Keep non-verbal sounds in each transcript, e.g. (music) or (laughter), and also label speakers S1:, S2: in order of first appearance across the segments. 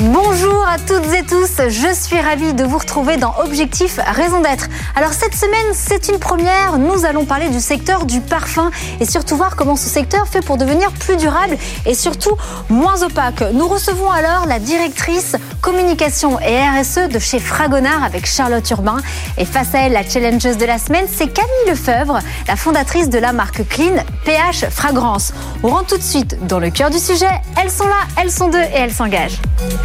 S1: Bonjour à toutes et tous, je suis ravie de vous retrouver dans Objectif Raison d'être. Alors cette semaine, c'est une première, nous allons parler du secteur du parfum et surtout voir comment ce secteur fait pour devenir plus durable et surtout moins opaque. Nous recevons alors la directrice communication et RSE de chez Fragonard avec Charlotte Urbain et face à elle, la challengeuse de la semaine, c'est Camille Lefebvre, la fondatrice de la marque Clean PH Fragrance. On rentre tout de suite dans le cœur du sujet, elles sont là, elles sont deux et elles s'engagent.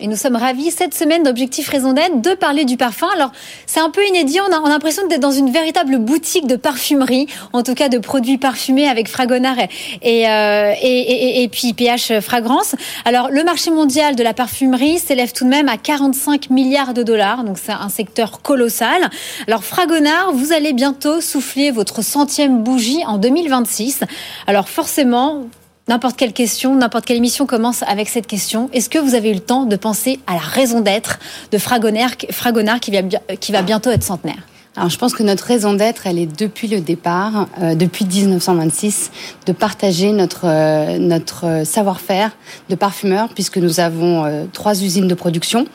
S1: Et nous sommes ravis cette semaine d'Objectif Raison d'être de parler du parfum. Alors, c'est un peu inédit. On a, l'impression d'être dans une véritable boutique de parfumerie, en tout cas de produits parfumés avec Fragonard et, euh, et, et, puis PH Fragrance. Alors, le marché mondial de la parfumerie s'élève tout de même à 45 milliards de dollars. Donc, c'est un secteur colossal. Alors, Fragonard, vous allez bientôt souffler votre centième bougie en 2026. Alors, forcément, N'importe quelle question, n'importe quelle émission commence avec cette question. Est-ce que vous avez eu le temps de penser à la raison d'être de Fragonard, qui, va, bientôt être centenaire?
S2: Alors, je pense que notre raison d'être, elle est depuis le départ, euh, depuis 1926, de partager notre euh, notre savoir-faire de parfumeur, puisque nous avons euh, trois usines de production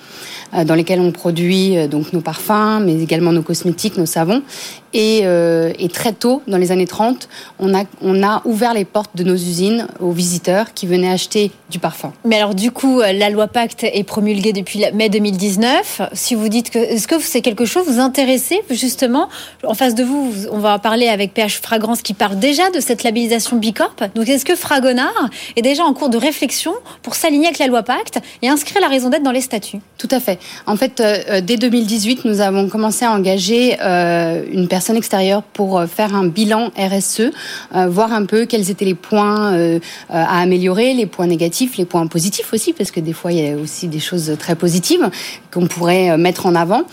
S2: dans lesquelles on produit donc nos parfums, mais également nos cosmétiques, nos savons, euh, et, très tôt, dans les années 30, on a, on a ouvert les portes de nos usines aux visiteurs qui venaient acheter du parfum.
S1: Mais alors du coup, euh, la loi Pacte est promulguée depuis mai 2019. Si vous dites que est-ce que c'est quelque chose vous intéressez justement? En face de vous, on va parler avec PH Fragrance qui parle déjà de cette labellisation Bicorp. Donc est-ce que Fragonard est déjà en cours de réflexion pour s'aligner avec la loi Pacte et inscrire la raison d'être dans les statuts?
S2: Tout à fait. En fait, euh, dès 2018, nous avons commencé à engager une personne extérieure pour euh, faire un bilan RSE, euh, voir un peu quels étaient les points euh, à améliorer, les points négatifs, les points positifs aussi, parce que des fois il y a aussi des choses très positives qu'on pourrait mettre en avant.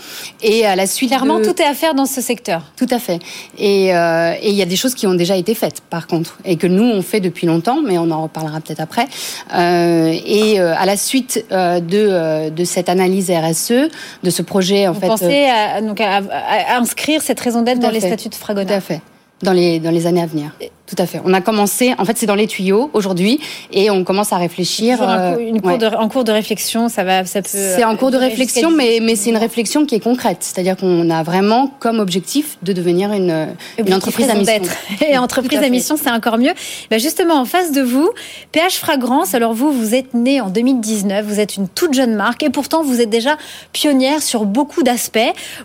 S1: Et à la suite, clairement, tout est à faire dans ce secteur.
S2: Tout à fait. Et, il y a des choses qui ont déjà été faites, par contre, et que nous on fait depuis longtemps, mais on en reparlera peut-être après. et à la suite de, de cette analyse RSE, de ce projet, en
S1: Vous
S2: fait,
S1: pensez donc à, à inscrire cette raison d'être dans les statuts de Fragonard.
S2: Tout à fait. Dans les, dans les années à venir. Tout à fait. On a commencé, en fait, c'est dans les tuyaux aujourd'hui, et on commence à réfléchir.
S1: Euh, une cours de, en cours de réflexion, ça va, ça peut.
S2: C'est en cours de réflexion, mais, mais c'est une réflexion qui est concrète. C'est-à-dire qu'on a vraiment comme objectif de devenir une, une entreprise à mission. (laughs)
S1: Et entreprise à, mission, c'est encore mieux. Ben justement, en face de vous, PH Fragrance. Alors vous, vous êtes né en 2019, vous êtes une toute jeune marque, et pourtant vous êtes déjà pionnière sur beaucoup d'aspects.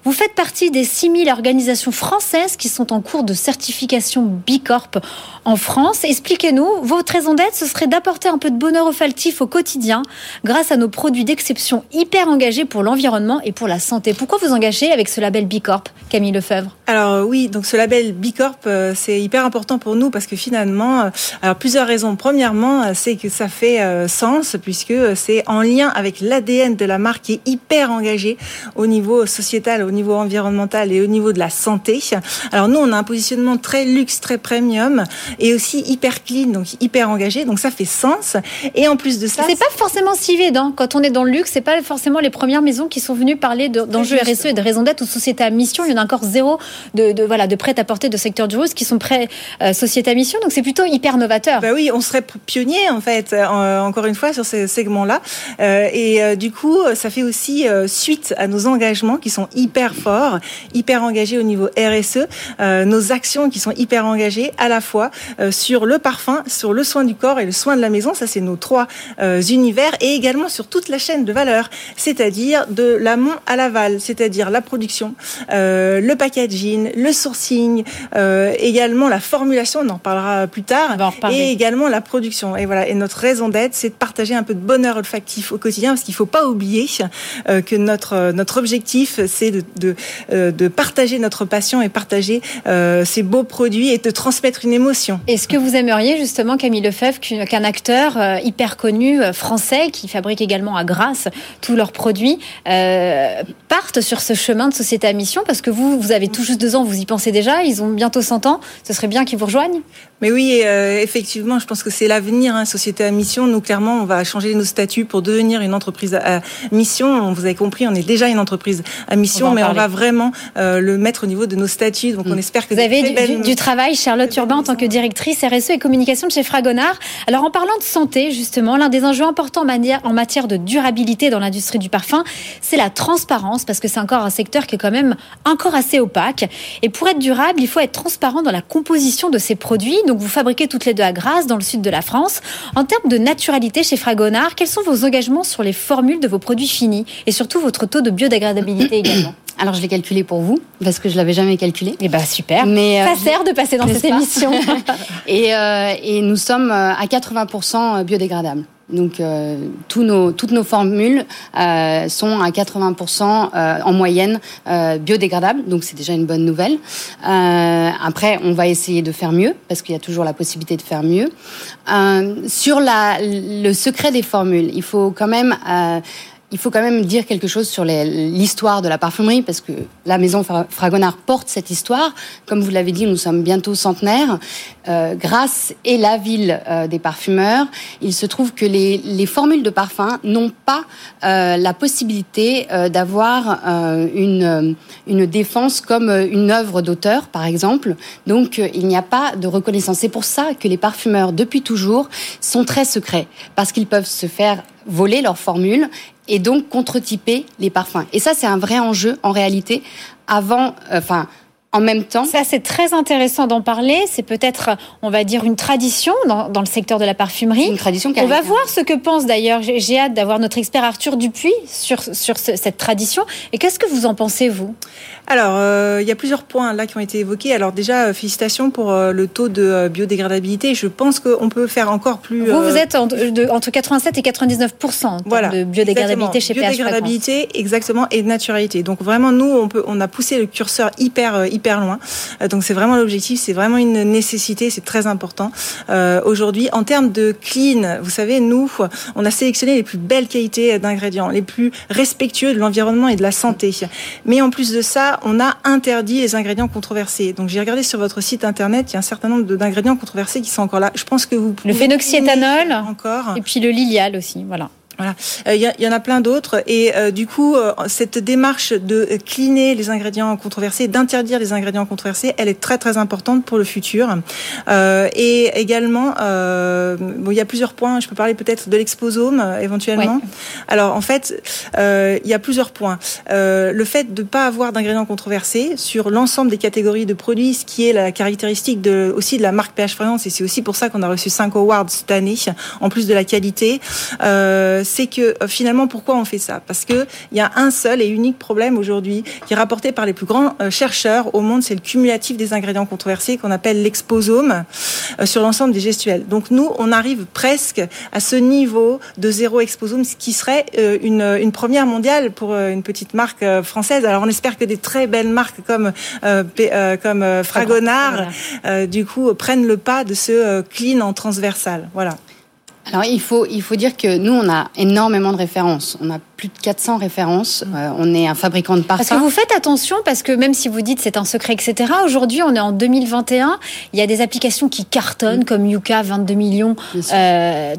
S1: Vous faites partie des 6000 organisations françaises qui sont en cours de certification Bicorp en France. Expliquez-nous, votre raison d'être, ce serait d'apporter un peu de bonheur olfactif au quotidien grâce à nos produits d'exception hyper engagés pour l'environnement et pour la santé. Pourquoi vous engagez avec ce label Bicorp, Camille Lefebvre?
S3: Alors euh, oui, donc ce label Bicorp, euh, c'est hyper important pour nous parce que finalement, euh, alors plusieurs raisons. Premièrement, c'est que ça fait sens puisque c'est en lien avec l'ADN de la marque qui est hyper engagé au niveau sociétal, au niveau environnemental et au niveau de la santé. Alors nous, on a un positionnement très luxe, très premium et aussi hyper clean, donc hyper engagé. Donc ça fait sens. Et en plus de ça,
S1: c'est pas forcément si évident quand on est dans le luxe. C'est pas forcément les premières maisons qui sont venues parler d'enjeux RSE et de raison d'être ou société à mission. Il y en a encore zéro de, de voilà de prêt à porter de secteur du rose qui sont prêts euh, société à mission. Donc c'est plutôt hyper novateur.
S3: Bah oui, on serait pionnier en fait. Euh, encore une fois sur ces segments-là. Euh, et euh, du coup, ça fait aussi suite à nos engagements qui sont hyper forts, hyper engagés au niveau RSE, nos actions qui sont hyper engagées à la fois fois sur le parfum, sur le soin du corps et le soin de la maison. Ça, c'est nos trois univers et également sur toute la chaîne de valeur, c'est-à-dire de l'amont à l'aval, c'est-à-dire la production, le packaging, le sourcing, également la formulation, on en parlera plus tard, et également la production. Et voilà. Et notre raison d'être, c'est de partager un peu de bonheur olfactif au quotidien, parce qu'il ne faut pas oublier que notre notre objectif, c'est de, de, de partager notre passion et partager euh, ces beaux produits et de transmettre une
S1: Est-ce que vous aimeriez justement, Camille Lefebvre, qu'un acteur euh, hyper connu euh, français, qui fabrique également à Grasse tous leurs produits, euh, parte sur ce chemin de société à mission? Parce que vous, vous avez tout juste deux ans, vous y pensez déjà, ils ont bientôt 100 ans, ce serait bien qu'ils vous rejoignent?
S3: Mais oui, euh, effectivement, je pense que c'est l'avenir, hein, société à mission. Nous, clairement, on va changer nos statuts pour devenir une entreprise à mission. Vous avez compris, on est déjà une entreprise à mission, mais on va vraiment euh, le mettre au niveau de nos statuts. Donc, on mm. espère que
S1: vous avez du, du, travail, Charlotte Urbain, en tant que directrice RSE et communication de chez Fragonard. Alors, en parlant de santé, justement, l'un des enjeux importants en matière de durabilité dans l'industrie du parfum, c'est la transparence, parce que c'est encore un secteur qui est quand même encore assez opaque. Et pour être durable, il faut être transparent dans la composition de ces produits donc vous fabriquez toutes les deux à Grasse, dans le sud de la France. En termes de naturalité chez Fragonard, quels sont vos engagements sur les formules de vos produits finis et surtout votre taux de biodégradabilité (coughs) également?
S2: Alors je l'ai calculé pour vous parce que je l'avais jamais calculé.
S1: Eh ben super. Mais ça euh, sert de passer dans cette émission. (laughs)
S2: et, euh, et nous sommes euh, à 80% biodégradables. Donc euh, tous nos, toutes nos formules euh, sont à 80% euh, en moyenne euh, biodégradables, donc c'est déjà une bonne nouvelle. Euh, après, on va essayer de faire mieux parce qu'il y a toujours la possibilité de faire mieux. sur la, le secret des formules, il faut quand même il faut quand même dire quelque chose sur l'histoire de la parfumerie, parce que la maison Fragonard porte cette histoire. Comme vous l'avez dit, nous sommes bientôt centenaires. Euh, grâce et la ville euh, des parfumeurs, il se trouve que les, les formules de parfum n'ont pas euh, la possibilité euh, d'avoir une, une défense comme une œuvre d'auteur, par exemple. Donc, il n'y a pas de reconnaissance. C'est pour ça que les parfumeurs, depuis toujours, sont très secrets, parce qu'ils peuvent se faire voler leurs formules et donc contre-typer les parfums. Et ça, c'est un vrai enjeu en réalité. Avant, enfin, en même temps.
S1: Ça, c'est très intéressant d'en parler. C'est peut-être, on va dire, une tradition dans, dans, le secteur de la parfumerie.
S2: Une tradition
S1: On va voir ce que pense d'ailleurs. J'ai hâte d'avoir notre expert Arthur Dupuis sur, sur cette tradition. Et qu'est-ce que vous en pensez, vous?
S3: Alors, euh, il y a plusieurs points là qui ont été évoqués. Alors déjà, euh, félicitations pour euh, le taux de biodégradabilité. Je pense qu'on peut faire encore plus.
S1: Vous, vous êtes entre 87 et 99 voilà, de biodégradabilité chez
S3: Biodégradabilité, exactement, et de naturalité. Donc vraiment, nous, on, peut, on a poussé le curseur hyper hyper loin. Euh, donc c'est vraiment l'objectif, c'est vraiment une nécessité, c'est très important. Euh, Aujourd'hui, en termes de clean, vous savez, nous, on a sélectionné les plus belles qualités d'ingrédients, les plus respectueux de l'environnement et de la santé. Mais en plus de ça, on a interdit les ingrédients controversés. Donc j'ai regardé sur votre site internet, il y a un certain nombre d'ingrédients controversés qui sont encore là. Je pense que vous
S1: le phénoxyéthanol encore et puis le lilial aussi, voilà.
S3: Voilà, il euh, y, y, en a plein d'autres et euh, du coup euh, cette démarche de cleaner les ingrédients controversés, d'interdire les ingrédients controversés, elle est très très importante pour le futur. et également, bon, il y a plusieurs points. Je peux parler peut-être de l'exposome éventuellement. Alors en fait, il y a plusieurs points. le fait de ne pas avoir d'ingrédients controversés sur l'ensemble des catégories de produits, ce qui est la caractéristique de, aussi de la marque PH Fragance, et c'est aussi pour ça qu'on a reçu 5 awards cette année, en plus de la qualité c'est que euh, finalement, pourquoi on fait ça? Parce qu'il y a un seul et unique problème aujourd'hui qui est rapporté par les plus grands euh, chercheurs au monde, c'est le cumulatif des ingrédients controversés qu'on appelle l'exposome euh, sur l'ensemble des gestuels. Donc nous, on arrive presque à ce niveau de zéro exposome, ce qui serait une, une première mondiale pour une petite marque française. Alors on espère que des très belles marques comme, comme Fragonard, du coup, prennent le pas de ce clean en transversal. Voilà.
S2: Alors il faut, il faut dire que nous, on a énormément de références. On a plus de 400 références. Euh, on est un fabricant de parfums.
S1: Parce que vous faites attention, parce que même si vous dites c'est un secret, etc., aujourd'hui, on est en 2021, il y a des applications qui cartonnent, mm. comme Yuka, 22 millions euh,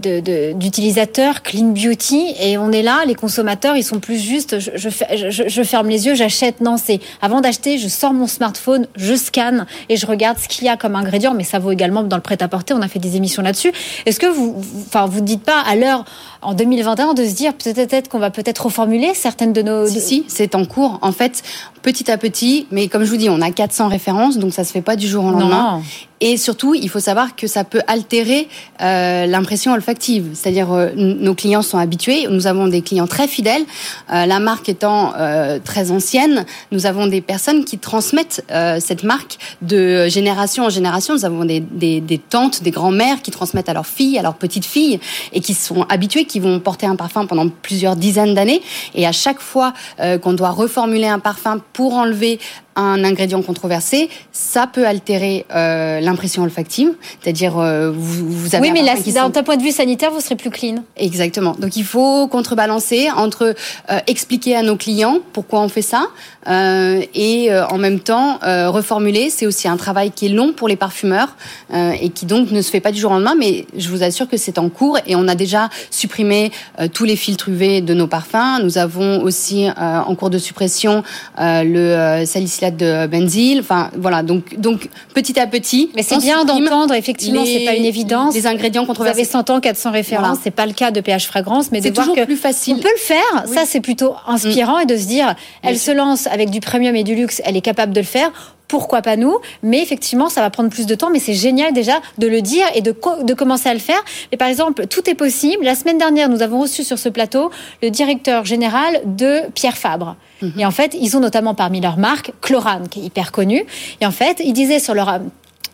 S1: d'utilisateurs, de, Clean Beauty, et on est là, les consommateurs, ils sont plus juste, je, je, je ferme les yeux, j'achète. Non, c'est avant d'acheter, je sors mon smartphone, je scanne et je regarde ce qu'il y a comme ingrédient, mais ça vaut également dans le prêt-à-porter, on a fait des émissions là-dessus. Est-ce que vous, enfin, vous ne dites pas à l'heure, en 2021, de se dire peut-être qu'on va peut-être peut reformuler certaines de nos...
S2: Si, si c'est en cours. En fait, petit à petit, mais comme je vous dis, on a 400 références, donc ça se fait pas du jour au lendemain. Et surtout, il faut savoir que ça peut altérer euh, l'impression olfactive. C'est-à-dire, euh, nos clients sont habitués. Nous avons des clients très fidèles. Euh, la marque étant euh, très ancienne, nous avons des personnes qui transmettent euh, cette marque de génération en génération. Nous avons des, des, des tantes, des grands-mères qui transmettent à leurs filles, à leurs petites filles, et qui sont habituées, qui vont porter un parfum pendant plusieurs dizaines d'années. Et à chaque fois euh, qu'on doit reformuler un parfum pour enlever un ingrédient controversé, ça peut altérer euh, l'impression olfactive, c'est-à-dire euh, vous, vous avez
S1: Oui, mais là, d'un
S2: sent-
S1: point de vue sanitaire, vous serez plus clean.
S2: Exactement. Donc il faut contrebalancer entre euh, expliquer à nos clients pourquoi on fait ça euh, et en même temps reformuler. C'est aussi un travail qui est long pour les parfumeurs et qui donc ne se fait pas du jour au lendemain. Mais je vous assure que c'est en cours et on a déjà supprimé tous les filtres UV de nos parfums. Nous avons aussi en cours de suppression le salicylate de benzyle. Enfin voilà. Donc donc petit à petit.
S1: Mais c'est
S2: on
S1: bien d'entendre, effectivement, c'est pas une évidence.
S2: Les ingrédients
S1: Vous
S2: controversés.
S1: avez 100 ans, 400 références,
S2: Voilà.
S1: c'est pas le cas de PH Fragrance, mais de
S2: C'est
S1: voir
S2: toujours
S1: que
S2: plus facile.
S1: on peut le faire.
S2: Oui.
S1: Ça, c'est plutôt inspirant et de se dire, elle se lance avec du premium et du luxe, elle est capable de le faire. Pourquoi pas nous? Mais effectivement, ça va prendre plus de temps, mais c'est génial déjà de le dire et de, co- de commencer à le faire. Mais par exemple, tout est possible. La semaine dernière, nous avons reçu sur ce plateau le directeur général de Pierre Fabre. Et en fait, ils ont notamment parmi leurs marques Chlorane, qui est hyper connue. Et en fait, ils disaient sur leur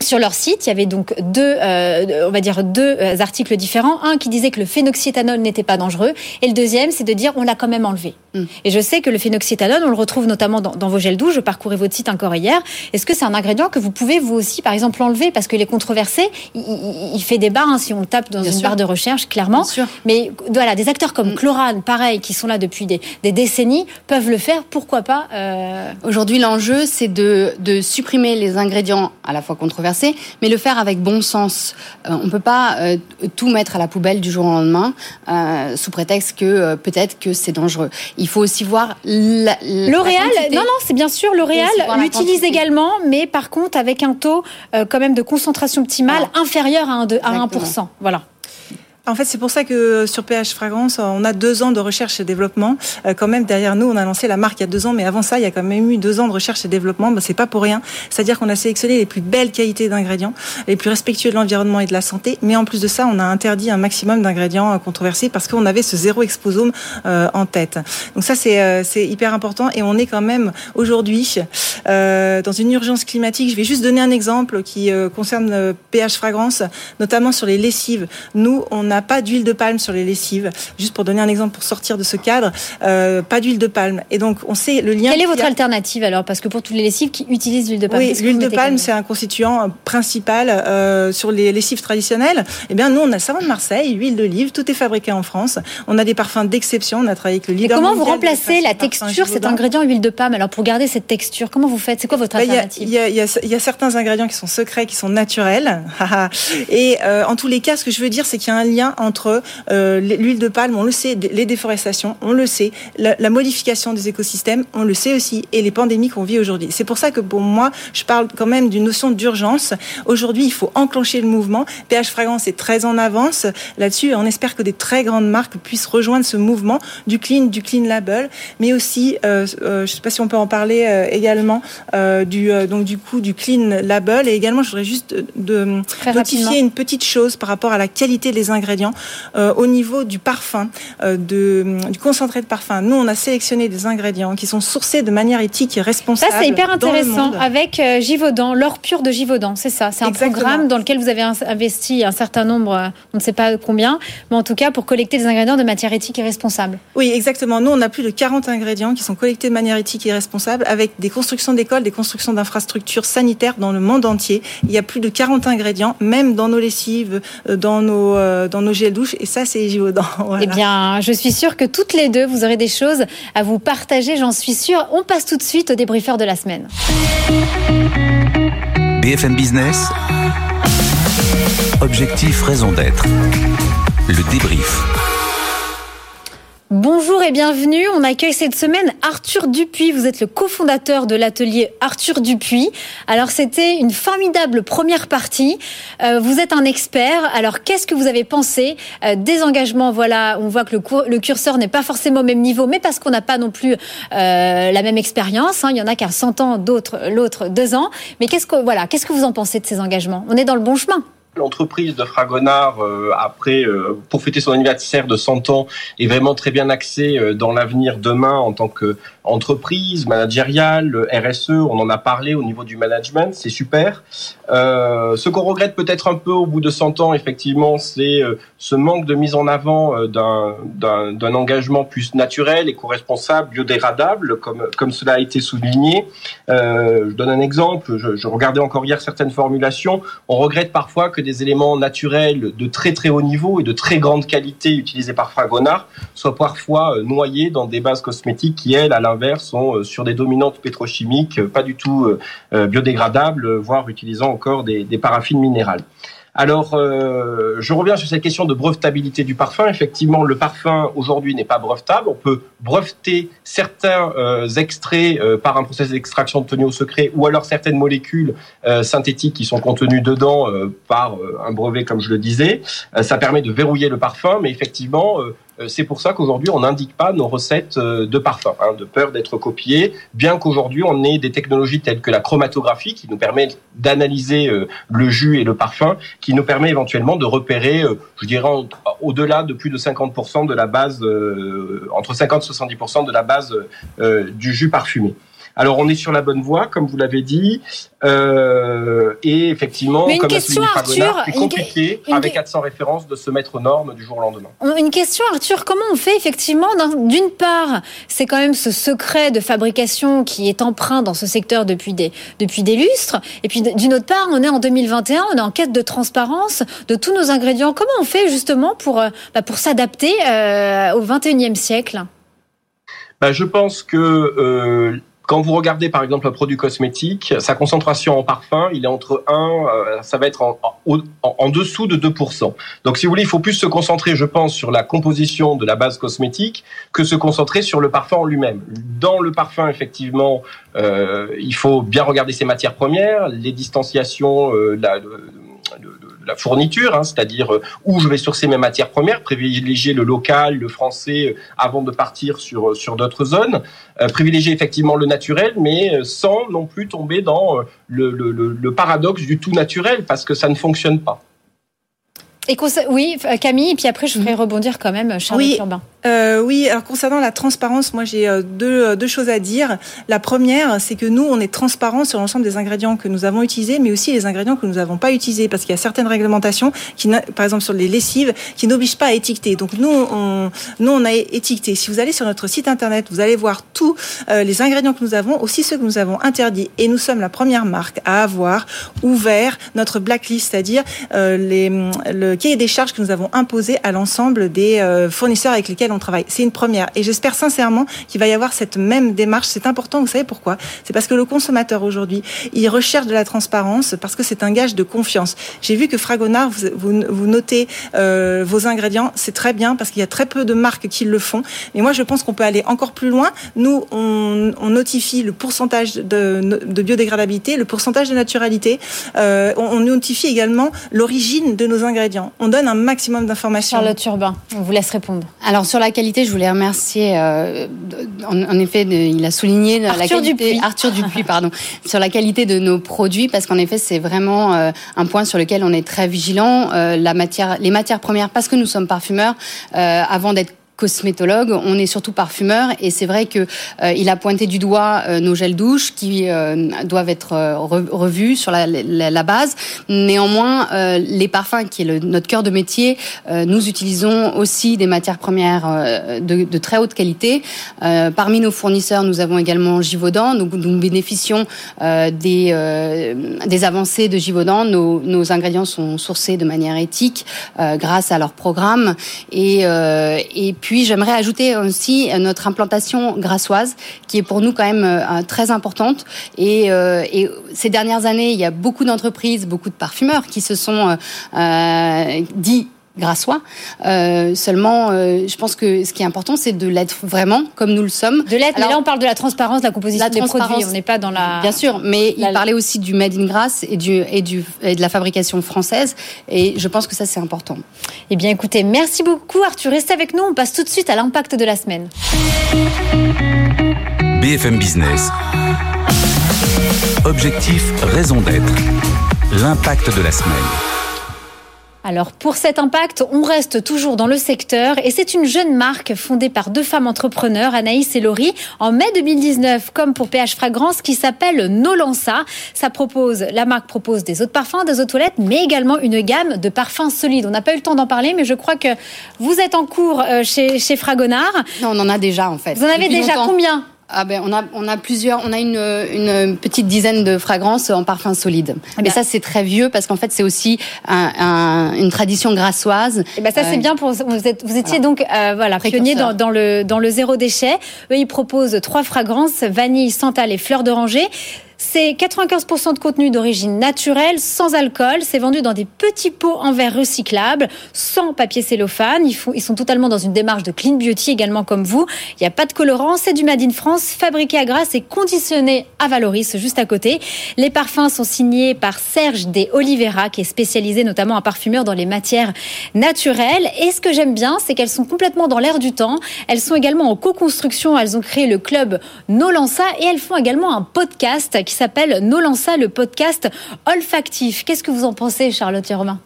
S1: sur leur site, il y avait donc deux, euh, on va dire deux euh, articles différents. Un qui disait que le phénoxyéthanol n'était pas dangereux, et le deuxième, c'est de dire on l'a quand même enlevé.
S2: Mm.
S1: Et je sais que le phénoxyéthanol, on le retrouve notamment dans, dans vos gels douche. Je parcourais votre site encore hier. Est-ce que c'est un ingrédient que vous pouvez vous aussi, par exemple, enlever? Parce que les controversés, il, il- il fait débat hein, si on le tape dans
S2: Bien
S1: une
S2: sûr.
S1: barre de recherche, clairement.
S2: Bien sûr.
S1: Mais voilà, des acteurs comme
S2: Mm.
S1: Chlorane, pareil, qui sont là depuis des, des décennies, peuvent le faire. Pourquoi pas euh,
S2: Aujourd'hui, l'enjeu, c'est de, de supprimer les ingrédients à la fois controversés, mais le faire avec bon sens. Euh, on peut pas euh, tout mettre à la poubelle du jour au lendemain euh, sous prétexte que peut-être que c'est dangereux. Il faut aussi voir la, la
S1: L'Oréal, non, non, c'est bien sûr, l'Oréal l'utilise également, mais par contre avec un taux quand même de concentration optimale inférieur à, un de- à
S2: Exactement.
S1: 1%. Voilà.
S3: En fait, c'est pour ça que sur PH Fragrance, on a deux ans de recherche et développement. Euh, quand même, derrière nous, on a lancé la marque il y a deux ans, mais avant ça, il y a quand même eu deux ans de recherche et développement. Ben, c'est pas pour rien. C'est-à-dire qu'on a sélectionné les plus belles qualités d'ingrédients, les plus respectueux de l'environnement et de la santé. Mais en plus de ça, on a interdit un maximum d'ingrédients euh, controversés parce qu'on avait ce zéro exposome euh, en tête. Donc ça, c'est hyper important. Et on est quand même aujourd'hui dans une urgence climatique. Je vais juste donner un exemple qui concerne PH Fragrance, notamment sur les lessives. Nous, on n'a pas d'huile de palme sur les lessives. Juste pour donner un exemple, pour sortir de ce cadre, euh, pas d'huile de palme. Et donc, on sait le lien.
S1: Quelle est votre
S3: a-
S1: alternative alors? Parce que pour toutes les lessives qui utilisent l'huile de palme,
S3: oui, l'huile de palme, c'est un constituant principal euh, sur les lessives traditionnelles. Eh bien, nous, on a savon de Marseille, huile d'olive, tout est fabriqué en France. On a des parfums d'exception. On a travaillé avec le
S1: Et
S3: leader
S1: comment vous remplacez la texture, cet ingrédient huile de palme Alors pour garder cette texture, comment vous faites? C'est quoi votre
S3: Bah, Il y, a,
S1: alternative?
S3: y y il y a certains ingrédients qui sont secrets, qui sont naturels. (laughs) Et euh, en tous les cas, ce que je veux dire, c'est qu'il y a un lien entre euh, l'huile de palme, on le sait, les déforestations, on le sait, la, la modification des écosystèmes, on le sait aussi, et les pandémies qu'on vit aujourd'hui. C'est pour ça que pour moi, je parle quand même d'une notion d'urgence. Aujourd'hui, il faut enclencher le mouvement. PH Fragrance est très en avance là-dessus, on espère que des très grandes marques puissent rejoindre ce mouvement du clean, du clean label, mais aussi, euh, euh, je ne sais pas si on peut en parler également, du donc du coup du clean label, et également, je voudrais juste de, de notifier une petite chose par rapport à la qualité des ingrédients euh, au niveau du parfum, euh, de, du concentré de parfum. Nous, on a sélectionné des ingrédients qui sont sourcés de manière éthique et
S1: Ça,
S3: responsable.
S1: c'est hyper intéressant avec euh, Givaudan, l'or pur de Givaudan, c'est ça. C'est un
S3: Exactement.
S1: programme dans lequel vous avez in- investi un certain nombre, euh, on ne sait pas combien, mais en tout cas pour collecter des ingrédients de matière éthique et responsable.
S3: Oui, exactement. Nous, on a plus de 40 ingrédients qui sont collectés de manière éthique et responsable avec des constructions d'écoles, des constructions d'infrastructures sanitaires dans le monde entier. Il y a plus de 40 ingrédients, même dans nos lessives, euh, dans nos, euh, dans nos gels douches. Et ça, c'est Givaudan. (laughs) Voilà.
S1: Eh bien, je suis sûre que toutes les deux, vous aurez des choses à vous partager, j'en suis sûre. On passe tout de suite au débriefeur de la semaine.
S4: BFM Business. Objectif, raison d'être. Le débrief.
S1: Bonjour et bienvenue. On accueille cette semaine Arthur Dupuis. Vous êtes le cofondateur de l'atelier Arthur Dupuis. Alors c'était une formidable première partie. Euh, vous êtes un expert. Alors qu'est-ce que vous avez pensé euh, des engagements? Voilà, on voit que le, curseur n'est pas forcément au même niveau, mais parce qu'on n'a pas non plus euh, la même expérience. Hein. Il y en a qui 100 ans, d'autres l'autre deux ans. Mais qu'est-ce que voilà, qu'est-ce que vous en pensez de ces engagements? On est dans le bon chemin.
S5: L'entreprise de Fragonard, euh, après, euh, pour fêter son anniversaire de 100 ans, est vraiment très bien axée euh, dans l'avenir demain en tant qu'entreprise, managériale, RSE, on en a parlé au niveau du management, c'est super. ce qu'on regrette peut-être un peu au bout de 100 ans, effectivement, c'est ce manque de mise en avant d'un engagement plus naturel, éco-responsable, biodégradable, comme, cela a été souligné. je donne un exemple, je, regardais encore hier certaines formulations, on regrette parfois que des éléments naturels de très très haut niveau et de très grande qualité utilisés par Fragonard soient parfois euh, noyés dans des bases cosmétiques qui, elles, à sont euh, sur des dominantes pétrochimiques euh, pas du tout biodégradables, voire utilisant encore des, paraffines minérales. Alors, euh, je reviens sur cette question de brevetabilité du parfum. Effectivement, le parfum aujourd'hui n'est pas brevetable. On peut breveter certains euh, extraits euh, par un processus d'extraction tenu au secret, ou alors certaines molécules synthétiques qui sont contenues dedans par un brevet, comme je le disais. ça permet de verrouiller le parfum, mais effectivement, euh, c'est pour ça qu'aujourd'hui, on n'indique pas nos recettes euh, de parfum, hein, de peur d'être copiées, bien qu'aujourd'hui, on ait des technologies telles que la chromatographie, qui nous permet d'analyser euh, le jus et le parfum, qui nous permet éventuellement de repérer, je dirais, au-delà de plus de 50% de la base, entre 50 et 70% de la base du jus parfumé. Alors on est sur la bonne voie, comme vous l'avez dit, euh, et effectivement,
S1: comme question, Arthur,
S5: c'est compliqué avec 400 références de se mettre aux normes du jour au lendemain.
S1: Une question, Arthur, comment on fait effectivement D'une part, c'est quand même ce secret de fabrication qui est empreint dans ce secteur depuis des depuis des lustres, et puis d'une autre part, on est en 2021, on est en quête de transparence de tous nos ingrédients. Comment on fait justement pour euh, bah, pour s'adapter euh, au 21e siècle?
S5: Bah, je pense que euh, quand vous regardez par exemple un produit cosmétique, sa concentration en parfum, il est entre 1, euh, ça va être en, en, en, dessous de 2%. Donc si vous voulez, il faut plus se concentrer, je pense, sur la composition de la base cosmétique que se concentrer sur le parfum en lui-même. Dans le parfum, effectivement, euh, il faut bien regarder ses matières premières, les distanciations, euh, la, la fourniture, hein, c'est-à-dire euh, où je vais sourcer mes matières premières, privilégier le local, le français, euh, avant de partir sur, euh, sur d'autres zones, privilégier effectivement le naturel, mais sans non plus tomber dans le, le, le paradoxe du tout naturel, parce que ça ne fonctionne pas.
S1: Et oui, Camille, et puis après je mhm. rebondir quand même Charlotte
S3: oui.
S1: Urbain.
S3: Euh, oui, alors concernant la transparence, moi j'ai euh, deux, euh, deux choses à dire. La première, c'est que nous, on est transparent sur l'ensemble des ingrédients que nous avons utilisés, mais aussi les ingrédients que nous n'avons pas utilisés, parce qu'il y a certaines réglementations, qui, par exemple sur les lessives, qui n'obligent pas à étiqueter. Donc nous, on, nous, on a étiqueté. Si vous allez sur notre site internet, vous allez voir tous les ingrédients que nous avons, aussi ceux que nous avons interdits. Et nous sommes la première marque à avoir ouvert notre blacklist, c'est-à-dire les, le cahier des charges que nous avons imposé à l'ensemble des fournisseurs avec lesquels on travaille. C'est une première. Et j'espère sincèrement qu'il va y avoir cette même démarche. C'est important, vous savez pourquoi? C'est parce que le consommateur aujourd'hui, il recherche de la transparence parce que c'est un gage de confiance. J'ai vu que Fragonard, vous, vous, notez euh, vos ingrédients, c'est très bien parce qu'il y a très peu de marques qui le font. Mais moi, je pense qu'on peut aller encore plus loin. Nous, on, on notifie le pourcentage de, de, biodégradabilité, le pourcentage de naturalité. Euh, on, on, notifie également l'origine de nos ingrédients. On donne un maximum d'informations.
S1: Charlotte Urbain, on vous laisse répondre.
S2: Alors sur la qualité, je voulais remercier. Euh, en, effet, il a souligné
S1: Arthur
S2: la qualité.
S1: Dupuis. (laughs)
S2: Arthur Dupuis, pardon, sur la qualité de nos produits, parce qu'en effet, c'est vraiment euh, un point sur lequel on est très vigilant. Euh, la matière, les matières premières, parce que nous sommes parfumeurs, avant d'être cosmétologue, on est surtout parfumeur et c'est vrai que euh, il a pointé du doigt euh, nos gels douche qui euh, doivent être revus sur la, la, base. Néanmoins, les parfums qui est le, notre cœur de métier, nous utilisons aussi des matières premières de, de, très haute qualité. parmi nos fournisseurs, nous avons également Givaudan, donc nous bénéficions des des avancées de Givaudan. Nos, nos ingrédients sont sourcés de manière éthique grâce à leur programme et et puis j'aimerais ajouter aussi notre implantation grassoise, qui est pour nous quand même euh, très importante. Et, euh, et, ces dernières années, il y a beaucoup d'entreprises, beaucoup de parfumeurs qui se sont euh, dit grassois. Euh, seulement, euh, je pense que ce qui est important, c'est de l'être vraiment comme nous le sommes.
S1: De l'être, mais là on parle de la transparence de la composition des produits, on n'est pas dans la...
S2: Bien sûr, mais il parlait aussi du made in grasse et, du, et, du, et de la fabrication française, et je pense que ça c'est important.
S1: Eh bien écoutez, merci beaucoup Arthur, restez avec nous, on passe tout de suite à l'impact de la semaine.
S4: BFM Business. Objectif, raison d'être. L'impact de la semaine.
S1: Alors pour cet impact, on reste toujours dans le secteur et c'est une jeune marque fondée par deux femmes entrepreneurs, Anaïs et Laurie, en mai 2019, comme pour PH Fragrance, qui s'appelle Nolansa. Ça propose, la marque propose des eaux de parfum, des eaux de toilette, mais également une gamme de parfums solides. On n'a pas eu le temps d'en parler, mais je crois que vous êtes en cours euh, chez, chez Fragonard.
S2: Non, on en a déjà en fait.
S1: Vous en avez déjà combien?
S2: Ah ben on a on a plusieurs on a une, une petite dizaine de fragrances en parfum solide. Mais eh ben. ça c'est très vieux parce qu'en fait c'est aussi un, un, une tradition grassoise.
S1: Et eh ben ça c'est euh, bien pour vous, êtes, vous étiez donc euh, voilà pionnier dans, dans, le dans le zéro déchet. Eux ils proposent trois fragrances vanille, santal et fleur d'oranger. C'est 95% de contenu d'origine naturelle, sans alcool. C'est vendu dans des petits pots en verre recyclables, sans papier cellophane. Ils, sont totalement dans une démarche de clean beauty également comme vous. Il n'y a pas de colorant. C'est du Made in France, fabriqué à Grasse et conditionné à Valoris, juste à côté. Les parfums sont signés par Serge de Oliveira, qui est spécialisé notamment en parfumeur dans les matières naturelles. Et ce que j'aime bien, c'est qu'elles sont complètement dans l'air du temps. Elles sont également en co-construction. Elles ont créé le club Nolansa et elles font également un podcast qui s'appelle Nolança, le podcast olfactif. Qu'est-ce que vous en pensez, Charlotte Romain?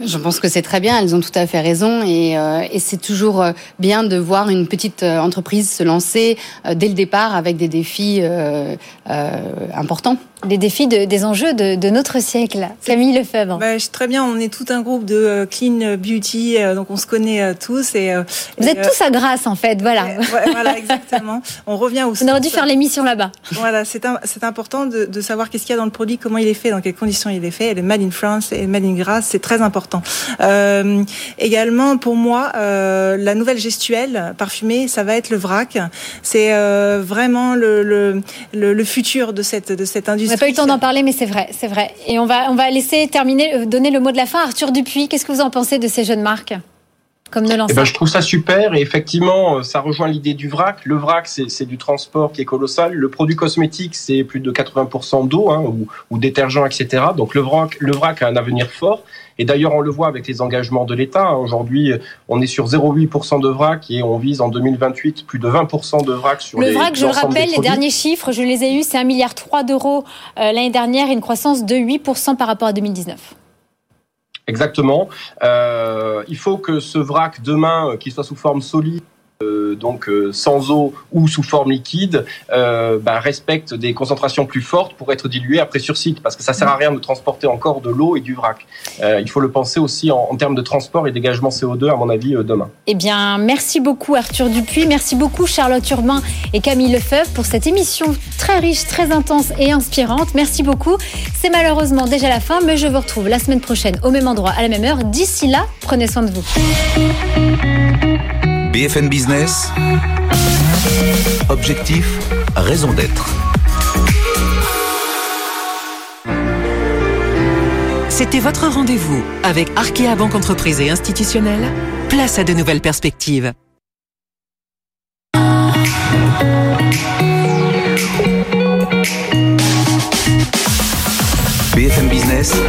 S2: Je pense que c'est très bien, elles ont tout à fait raison et, euh, c'est toujours euh, bien de voir une petite euh, entreprise se lancer dès le départ avec des défis importants
S1: les défis de, des enjeux de, de, notre siècle. Camille Lefebvre.
S3: Bah, très bien, on est tout un groupe de euh, clean beauty, euh, donc on se connaît euh, tous. Et,
S1: Vous êtes tous à Grasse, en fait, voilà.
S3: voilà, (laughs) exactement. On revient au
S1: On aurait dû faire l'émission là-bas.
S3: Voilà, c'est important de, de savoir qu'est-ce qu'il y a dans le produit, comment il est fait, dans quelles conditions il est fait. Elle est made in France et made in Grasse, c'est très important. Euh, également, pour moi, euh, la nouvelle gestuelle parfumée, ça va être le vrac. C'est euh, vraiment le, le, le, le, futur de cette, de cette industrie
S1: n'a pas eu le temps d'en parler, mais c'est vrai, c'est vrai. Et on va, on va laisser terminer, euh, donner le mot de la fin. Arthur Dupuis, qu'est-ce que vous en pensez de ces jeunes marques? Comme
S5: eh ben, je trouve ça super et effectivement, euh, ça rejoint l'idée du vrac. Le vrac, c'est du transport qui est colossal. Le produit cosmétique, c'est plus de 80% d'eau hein, ou, ou détergent, etc. Donc le vrac, le vrac a un avenir fort. Et d'ailleurs, on le voit avec les engagements de l'État. Aujourd'hui, on est sur 0,8% de vrac et on vise en 2028 plus de 20% de vrac sur
S1: le
S5: les
S1: Le vrac, je le rappelle, les derniers chiffres, je les ai eus, c'est 1,3 milliard d'euros euh, l'année dernière et une croissance de 8% par rapport à 2019.
S5: Exactement. Euh, il faut que ce vrac demain, euh, qu'il soit sous forme solide, donc euh, sans eau ou sous forme liquide, euh, bah, respecte des concentrations plus fortes pour être dilué après sur site, parce que ça sert à rien de transporter encore de l'eau et du vrac. il faut le penser aussi en, en, termes de transport et dégagement CO2, à mon avis, demain.
S1: Eh bien, merci beaucoup Arthur Dupuis, merci beaucoup Charlotte Urbain et Camille Lefebvre pour cette émission très riche, très intense et inspirante. Merci beaucoup. C'est malheureusement déjà la fin, mais je vous retrouve la semaine prochaine au même endroit, à la même heure. D'ici là, prenez soin de vous.
S4: BFM Business. Objectif, raison d'être.
S6: C'était votre rendez-vous avec Arkea Banque Entreprise et Institutionnelle. Place à de nouvelles perspectives.